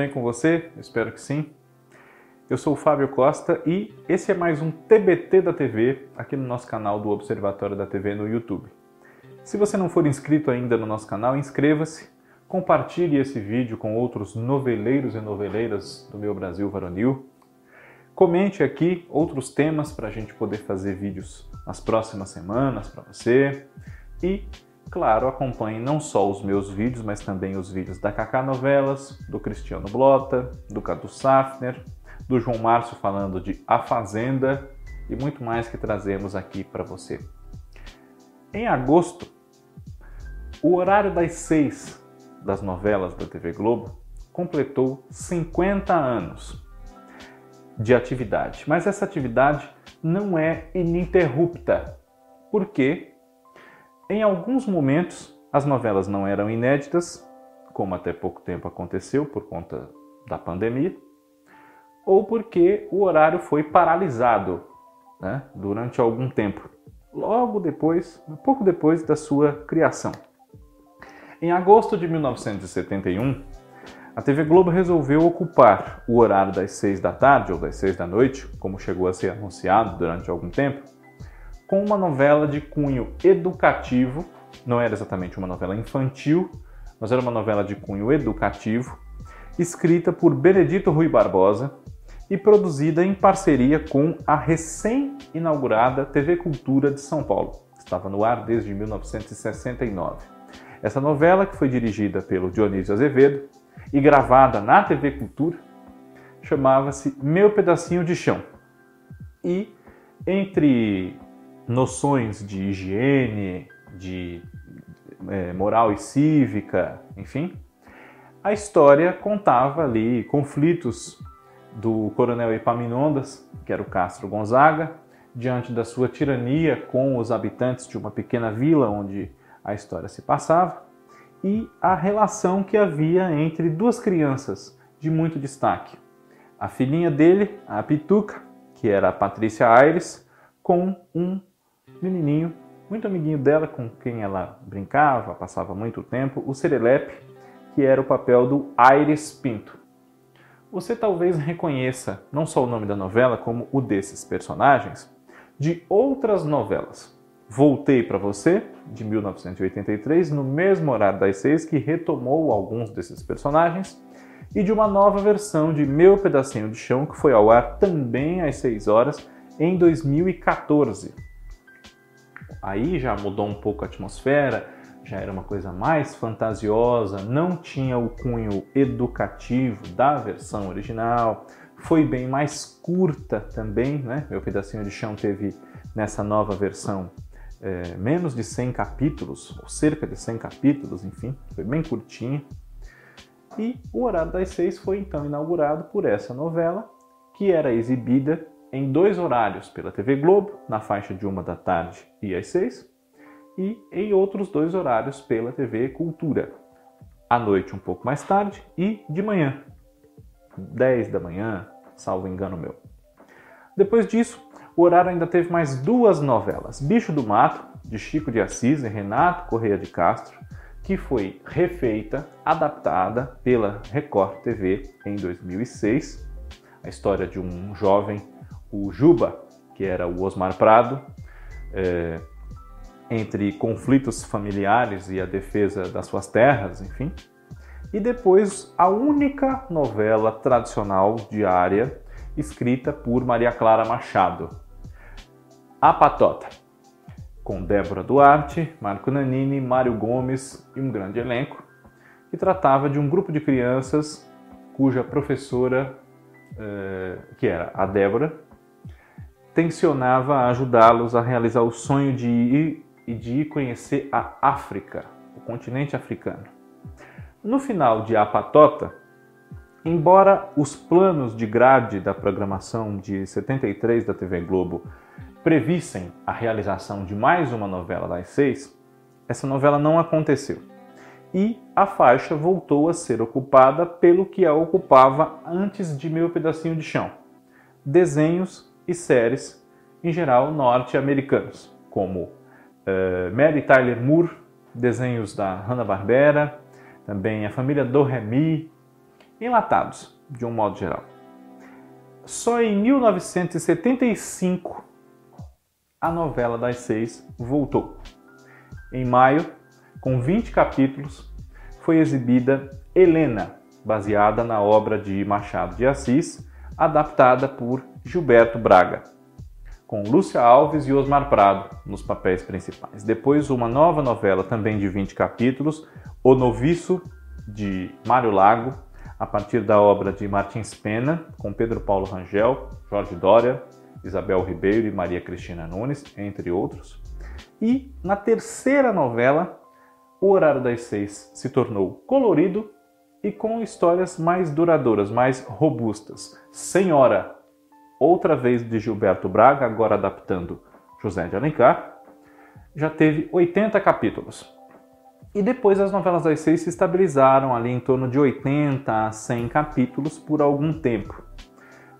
Bem com você? Espero que sim. Eu sou o Fábio Costa e esse é mais um TBT da TV aqui no nosso canal do Observatório da TV no YouTube. Se você não for inscrito ainda no nosso canal, inscreva-se, compartilhe esse vídeo com outros noveleiros e noveleiras do meu Brasil varonil. Comente aqui outros temas para a gente poder fazer vídeos nas próximas semanas para você. E Claro, acompanhe não só os meus vídeos, mas também os vídeos da Kaká Novelas, do Cristiano Blota, do Cadu Safner, do João Márcio falando de A Fazenda e muito mais que trazemos aqui para você. Em agosto, o horário das seis das novelas da TV Globo completou 50 anos de atividade. Mas essa atividade não é ininterrupta, porque em alguns momentos, as novelas não eram inéditas, como até pouco tempo aconteceu por conta da pandemia, ou porque o horário foi paralisado né, durante algum tempo, logo depois, pouco depois da sua criação. Em agosto de 1971, a TV Globo resolveu ocupar o horário das seis da tarde ou das seis da noite, como chegou a ser anunciado durante algum tempo, com uma novela de cunho educativo, não era exatamente uma novela infantil, mas era uma novela de cunho educativo, escrita por Benedito Rui Barbosa e produzida em parceria com a recém-inaugurada TV Cultura de São Paulo. Estava no ar desde 1969. Essa novela, que foi dirigida pelo Dionísio Azevedo e gravada na TV Cultura, chamava-se Meu Pedacinho de Chão. E entre noções de higiene, de é, moral e cívica, enfim. A história contava ali conflitos do coronel Epaminondas, que era o Castro Gonzaga, diante da sua tirania com os habitantes de uma pequena vila onde a história se passava, e a relação que havia entre duas crianças de muito destaque. A filhinha dele, a Pituca, que era a Patrícia Aires, com um menininho, muito amiguinho dela, com quem ela brincava, passava muito tempo, o Serelepe, que era o papel do Aires Pinto. Você talvez reconheça não só o nome da novela, como o desses personagens, de outras novelas. Voltei para você, de 1983, no mesmo horário das seis, que retomou alguns desses personagens, e de uma nova versão de Meu Pedacinho de Chão, que foi ao ar também às 6 horas, em 2014 aí já mudou um pouco a atmosfera, já era uma coisa mais fantasiosa, não tinha o cunho educativo da versão original, foi bem mais curta também, né? Meu pedacinho de chão teve nessa nova versão é, menos de 100 capítulos, ou cerca de 100 capítulos, enfim, foi bem curtinha. E o Horário das Seis foi então inaugurado por essa novela, que era exibida em dois horários pela TV Globo, na faixa de uma da tarde e às seis, e em outros dois horários pela TV Cultura, à noite um pouco mais tarde e de manhã, 10 da manhã, salvo engano meu. Depois disso, o horário ainda teve mais duas novelas: Bicho do Mato, de Chico de Assis e Renato Correia de Castro, que foi refeita, adaptada pela Record TV em 2006. A história de um jovem o Juba, que era o Osmar Prado, é, entre conflitos familiares e a defesa das suas terras, enfim. E depois a única novela tradicional diária escrita por Maria Clara Machado, A Patota, com Débora Duarte, Marco Nanini, Mário Gomes e um grande elenco, que tratava de um grupo de crianças cuja professora, eh, que era a Débora, tensionava ajudá-los a realizar o sonho de ir e de ir conhecer a África, o continente africano. No final de A Patota, embora os planos de grade da programação de 73 da TV Globo previssem a realização de mais uma novela das seis, essa novela não aconteceu. E a faixa voltou a ser ocupada pelo que a ocupava antes de Meu Pedacinho de Chão: desenhos e séries, em geral norte-americanos, como uh, Mary Tyler Moore, desenhos da Hanna-Barbera, também a família do Remy, enlatados, de um modo geral. Só em 1975 a novela das seis voltou. Em maio, com 20 capítulos, foi exibida Helena, baseada na obra de Machado de Assis, adaptada por Gilberto Braga, com Lúcia Alves e Osmar Prado nos papéis principais. Depois, uma nova novela, também de 20 capítulos, O Noviço, de Mário Lago, a partir da obra de Martins Pena, com Pedro Paulo Rangel, Jorge Dória, Isabel Ribeiro e Maria Cristina Nunes, entre outros. E na terceira novela, O Horário das Seis se tornou colorido e com histórias mais duradouras, mais robustas. Senhora, outra vez de Gilberto Braga, agora adaptando José de Alencar, já teve 80 capítulos. E depois as novelas das seis se estabilizaram ali em torno de 80 a 100 capítulos por algum tempo.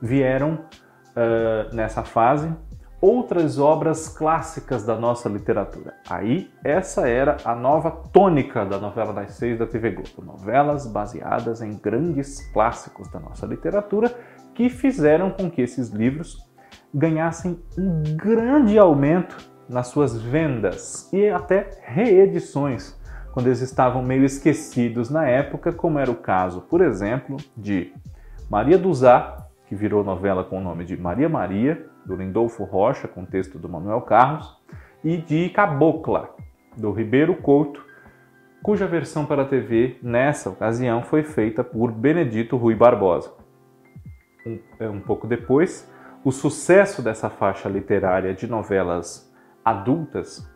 Vieram uh, nessa fase outras obras clássicas da nossa literatura. Aí, essa era a nova tônica da novela das seis da TV Globo. Novelas baseadas em grandes clássicos da nossa literatura que fizeram com que esses livros ganhassem um grande aumento nas suas vendas e até reedições, quando eles estavam meio esquecidos na época, como era o caso, por exemplo, de Maria Duzá, que virou novela com o nome de Maria Maria, do Lindolfo Rocha, com texto do Manuel Carlos, e de Cabocla, do Ribeiro Couto, cuja versão para a TV, nessa ocasião, foi feita por Benedito Rui Barbosa. Um, é, um pouco depois, o sucesso dessa faixa literária de novelas adultas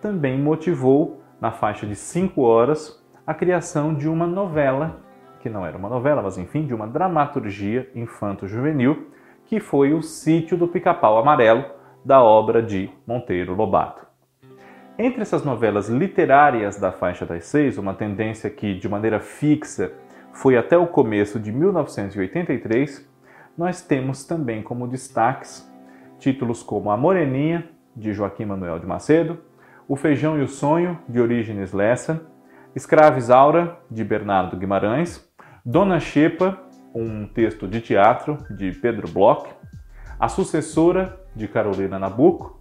também motivou, na faixa de 5 horas, a criação de uma novela, que não era uma novela, mas enfim, de uma dramaturgia infanto-juvenil, que foi o Sítio do Pica-Pau Amarelo, da obra de Monteiro Lobato. Entre essas novelas literárias da faixa das seis, uma tendência que, de maneira fixa, foi até o começo de 1983, nós temos também como destaques títulos como A Moreninha, de Joaquim Manuel de Macedo, O Feijão e o Sonho, de Orígenes Lessa, Escrava Isaura, de Bernardo Guimarães, Dona Xepa, um texto de teatro de Pedro Bloch, A Sucessora de Carolina Nabuco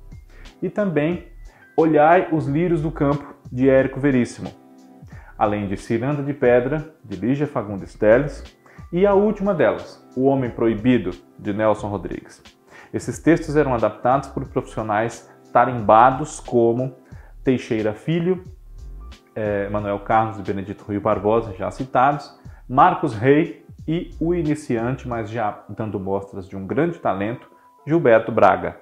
e também Olhai os Lírios do Campo de Érico Veríssimo, além de Ciranda de Pedra de Lígia Fagundes Telles e a última delas, O Homem Proibido de Nelson Rodrigues. Esses textos eram adaptados por profissionais tarimbados como Teixeira Filho, eh, Manuel Carlos e Benedito Rui Barbosa, já citados, Marcos Rey e o iniciante, mas já dando mostras de um grande talento, Gilberto Braga.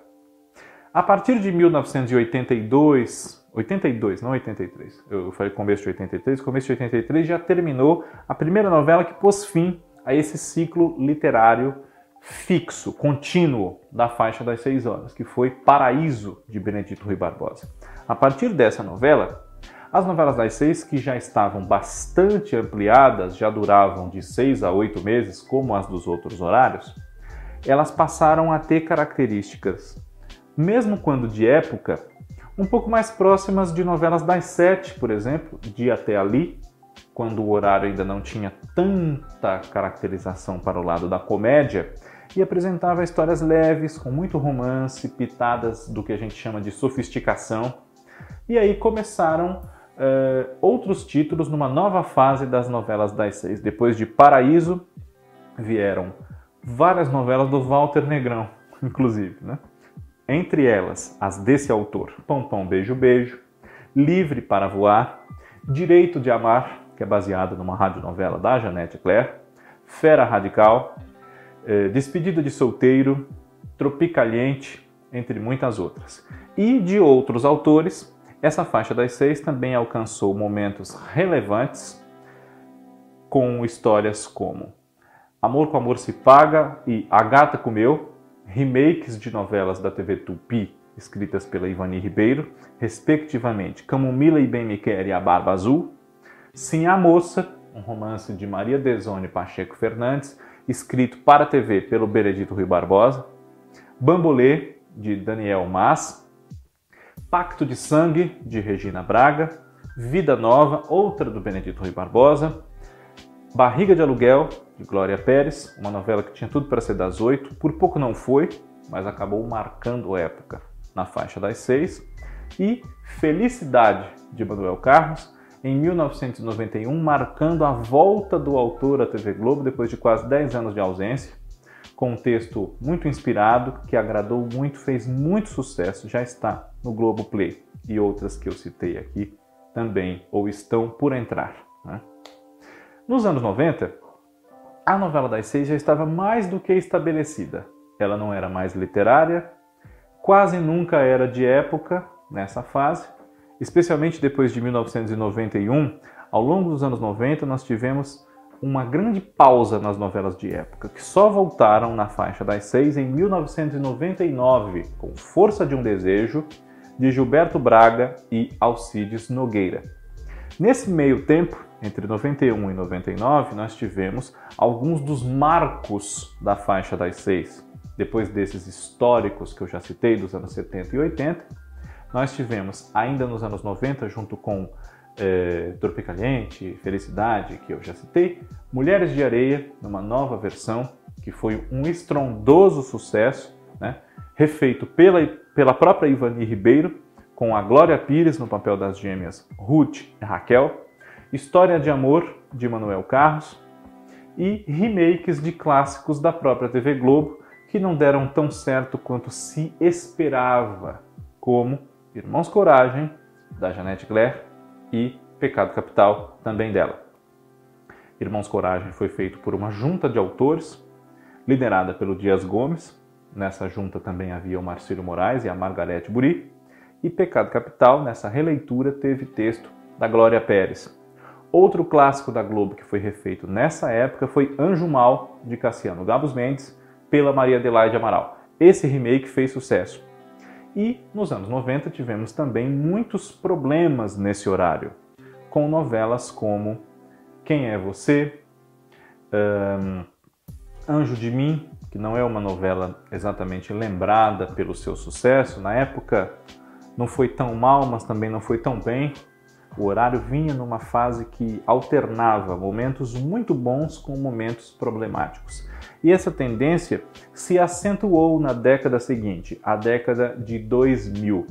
A partir de 1982, 82, não 83, eu falei começo de 83, começo de 83 já terminou a primeira novela que pôs fim a esse ciclo literário fixo, contínuo da faixa das seis horas, que foi Paraíso de Benedito Rui Barbosa. A partir dessa novela, as novelas das seis, que já estavam bastante ampliadas, já duravam de seis a oito meses, como as dos outros horários, elas passaram a ter características, mesmo quando de época, um pouco mais próximas de novelas das sete, por exemplo, de Até Ali, quando o horário ainda não tinha tanta caracterização para o lado da comédia, e apresentava histórias leves, com muito romance, pitadas do que a gente chama de sofisticação. E aí começaram uh, outros títulos numa nova fase das novelas das seis. Depois de Paraíso, vieram várias novelas do Walter Negrão, inclusive, né? Entre elas, as desse autor, Pão Beijo Beijo, Livre para Voar, Direito de Amar, que é baseada numa radionovela da Janete Claire, Fera Radical, eh, Despedida de Solteiro, Tropicaliente, entre muitas outras. E de outros autores, essa faixa das seis também alcançou momentos relevantes com histórias como Amor com Amor se Paga e A Gata Comeu, remakes de novelas da TV Tupi escritas pela Ivani Ribeiro, respectivamente Camomila e Bem Me Quer e A Barba Azul, Sim a Moça, um romance de Maria Desone Pacheco Fernandes, escrito para a TV pelo Benedito Rui Barbosa, Bambolê, de Daniel Mas, Pacto de Sangue, de Regina Braga, Vida Nova, outra do Benedito Rui Barbosa, Barriga de Aluguel, de Glória Pérez, uma novela que tinha tudo para ser das oito, por pouco não foi, mas acabou marcando época na faixa das seis, e Felicidade, de Manuel Carlos, em 1991, marcando a volta do autor à TV Globo depois de quase 10 anos de ausência, com um texto muito inspirado, que agradou muito, fez muito sucesso, já está no Globo Play e outras que eu citei aqui também, ou estão por entrar. Né? Nos anos 90, a novela das seis já estava mais do que estabelecida. Ela não era mais literária, quase nunca era de época nessa fase, especialmente depois de 1991. Ao longo dos anos 90, nós tivemos uma grande pausa nas novelas de época, que só voltaram na faixa das seis em 1999, com Força de um Desejo, de Gilberto Braga e Alcides Nogueira. Nesse meio tempo, entre 91 e 99, nós tivemos alguns dos marcos da faixa das seis. Depois desses históricos que eu já citei, dos anos 70 e 80, nós tivemos, ainda nos anos 90, junto com é, Tropicaliente, Felicidade, que eu já citei, Mulheres de Areia, numa nova versão, que foi um estrondoso sucesso, né? refeito pela, pela própria Ivani Ribeiro, com a Glória Pires no papel das gêmeas Ruth e Raquel, História de Amor, de Manuel Carlos, e remakes de clássicos da própria TV Globo, que não deram tão certo quanto se esperava, como Irmãos Coragem, da Janete Claire, e Pecado Capital, também dela. Irmãos Coragem foi feito por uma junta de autores, liderada pelo Dias Gomes. Nessa junta também havia o Marcílio Moraes e a Margarete Buri. E Pecado Capital, nessa releitura, teve texto da Glória Pérez. Outro clássico da Globo que foi refeito nessa época foi Anjo Mal, de Cassiano Gabos Mendes, pela Maria Adelaide Amaral. Esse remake fez sucesso. E nos anos 90 tivemos também muitos problemas nesse horário, com novelas como Quem é Você, um, Anjo de Mim, que não é uma novela exatamente lembrada pelo seu sucesso. Na época não foi tão mal, mas também não foi tão bem. O horário vinha numa fase que alternava momentos muito bons com momentos problemáticos. E essa tendência se acentuou na década seguinte, a década de 2000.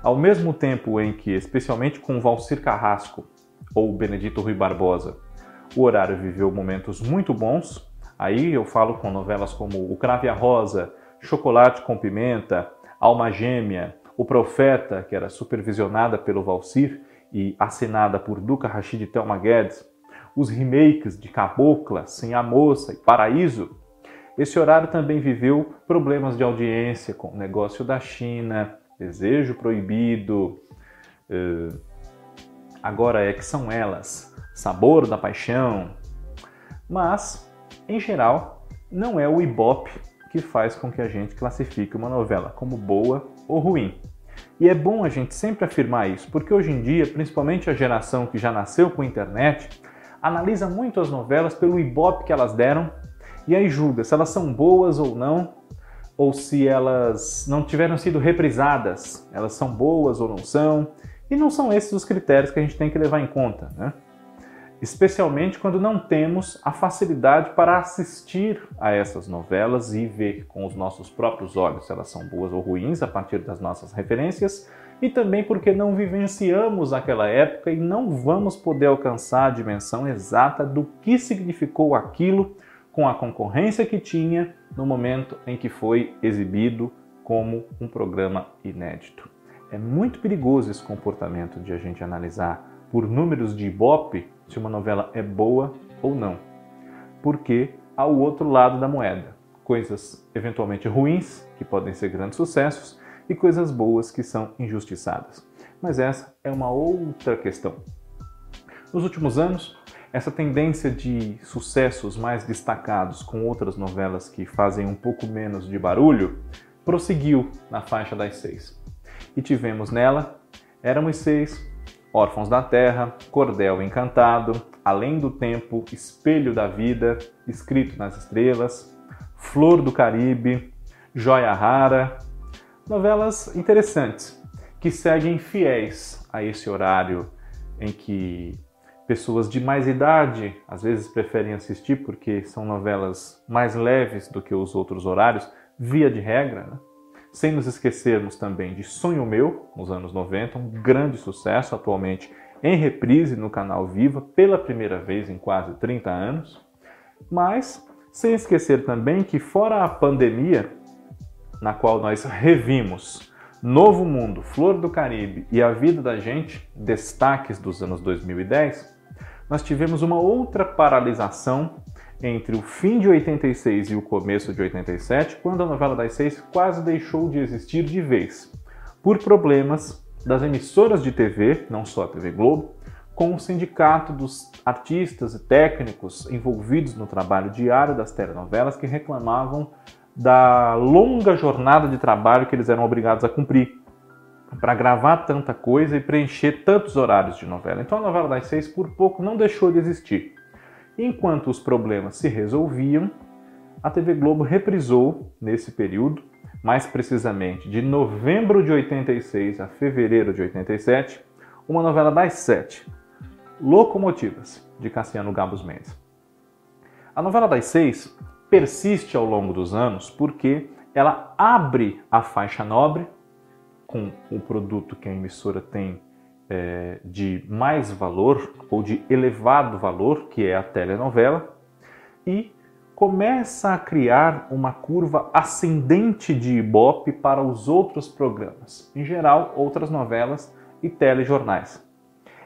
Ao mesmo tempo em que, especialmente com Valcir Carrasco ou Benedito Rui Barbosa, o horário viveu momentos muito bons, aí eu falo com novelas como O Crave a Rosa, Chocolate com Pimenta, Alma Gêmea, O Profeta, que era supervisionada pelo Valcir e assinada por Duca Rachid e Thelma Guedes, os remakes de Cabocla, Sem a Moça e Paraíso, esse horário também viveu problemas de audiência com o negócio da China, desejo proibido, eh, agora é que são elas, sabor da paixão. Mas, em geral, não é o Ibope que faz com que a gente classifique uma novela como boa ou ruim. E é bom a gente sempre afirmar isso, porque hoje em dia, principalmente a geração que já nasceu com a internet, analisa muito as novelas pelo ibope que elas deram e aí julga se elas são boas ou não, ou se elas não tiveram sido reprisadas, elas são boas ou não são. E não são esses os critérios que a gente tem que levar em conta, né? Especialmente quando não temos a facilidade para assistir a essas novelas e ver com os nossos próprios olhos se elas são boas ou ruins a partir das nossas referências, e também porque não vivenciamos aquela época e não vamos poder alcançar a dimensão exata do que significou aquilo com a concorrência que tinha no momento em que foi exibido como um programa inédito. É muito perigoso esse comportamento de a gente analisar por números de Ibope se uma novela é boa ou não, porque há o outro lado da moeda, coisas eventualmente ruins, que podem ser grandes sucessos, e coisas boas que são injustiçadas. Mas essa é uma outra questão. Nos últimos anos, essa tendência de sucessos mais destacados com outras novelas que fazem um pouco menos de barulho prosseguiu na faixa das seis. E tivemos nela Éramos Seis, Órfãos da Terra, Cordel Encantado, Além do Tempo, Espelho da Vida, Escrito nas Estrelas, Flor do Caribe, Joia Rara. Novelas interessantes que seguem fiéis a esse horário em que pessoas de mais idade às vezes preferem assistir porque são novelas mais leves do que os outros horários, via de regra, né? Sem nos esquecermos também de Sonho Meu, nos anos 90, um grande sucesso atualmente em reprise no canal Viva pela primeira vez em quase 30 anos, mas sem esquecer também que fora a pandemia, na qual nós revimos Novo Mundo, Flor do Caribe e A Vida da Gente, destaques dos anos 2010, nós tivemos uma outra paralisação entre o fim de 86 e o começo de 87, quando a novela das seis quase deixou de existir de vez, por problemas das emissoras de TV, não só a TV Globo, com o sindicato dos artistas e técnicos envolvidos no trabalho diário das telenovelas que reclamavam da longa jornada de trabalho que eles eram obrigados a cumprir para gravar tanta coisa e preencher tantos horários de novela. Então a novela das seis por pouco não deixou de existir. Enquanto os problemas se resolviam, a TV Globo reprisou nesse período, mais precisamente de novembro de 86 a fevereiro de 87, uma novela das sete, Locomotivas, de Cassiano Gabos Mendes. A novela das seis persiste ao longo dos anos porque ela abre a faixa nobre com o produto que a emissora tem é, de mais valor ou de elevado valor, que é a telenovela, e começa a criar uma curva ascendente de Ibope para os outros programas, em geral, outras novelas e telejornais.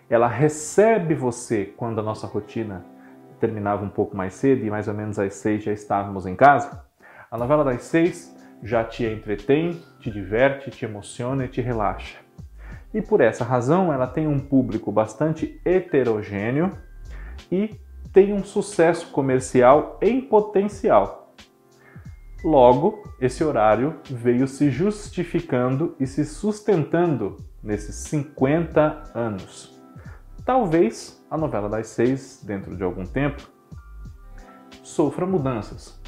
Ela recebe você quando a nossa rotina terminava um pouco mais cedo e mais ou menos às seis já estávamos em casa. A novela das seis já te entretém, te diverte, te emociona e te relaxa. E por essa razão ela tem um público bastante heterogêneo e tem um sucesso comercial em potencial. Logo, esse horário veio se justificando e se sustentando nesses 50 anos. Talvez a novela das seis, dentro de algum tempo, sofra mudanças,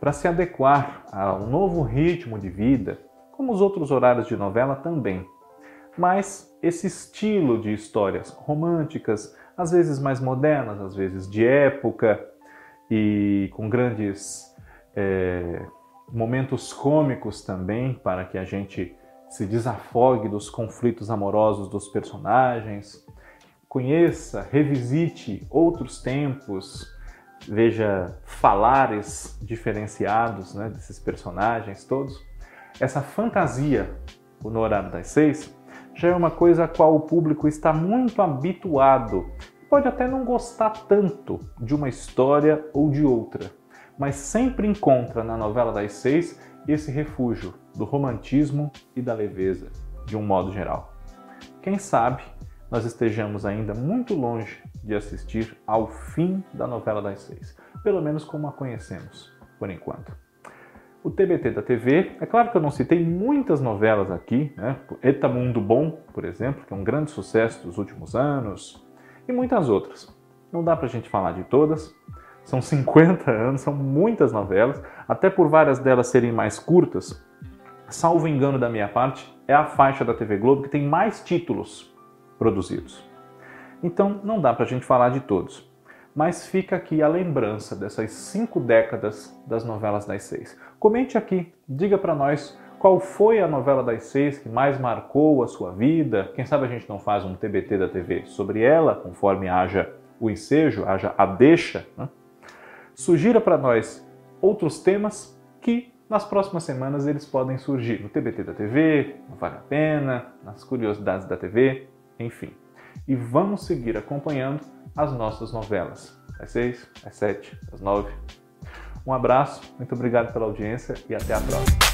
para se adequar ao novo ritmo de vida, como os outros horários de novela também. Mas esse estilo de histórias românticas, às vezes mais modernas, às vezes de época e com grandes é, momentos cômicos também, para que a gente se desafogue dos conflitos amorosos dos personagens, conheça, revisite outros tempos, veja falares diferenciados né, desses personagens todos, essa fantasia no horário das seis já é uma coisa a qual o público está muito habituado. Pode até não gostar tanto de uma história ou de outra, mas sempre encontra na novela das seis esse refúgio do romantismo e da leveza, de um modo geral. Quem sabe nós estejamos ainda muito longe de assistir ao fim da novela das seis, pelo menos como a conhecemos, por enquanto. O TBT da TV, é claro que eu não citei muitas novelas aqui, né? Eta Mundo Bom, por exemplo, que é um grande sucesso dos últimos anos, e muitas outras. Não dá pra gente falar de todas, são 50 anos, são muitas novelas, até por várias delas serem mais curtas, salvo engano da minha parte, é a faixa da TV Globo que tem mais títulos produzidos. Então não dá para a gente falar de todos. Mas fica aqui a lembrança dessas cinco décadas das novelas das seis. Comente aqui, diga para nós qual foi a novela das seis que mais marcou a sua vida. Quem sabe a gente não faz um TBT da TV sobre ela, conforme haja o ensejo, haja a deixa. Né? Sugira para nós outros temas que nas próximas semanas eles podem surgir no TBT da TV, não vale a pena, nas curiosidades da TV, enfim. E vamos seguir acompanhando as nossas novelas. Às seis, às sete, às nove. Um abraço, muito obrigado pela audiência e até a próxima.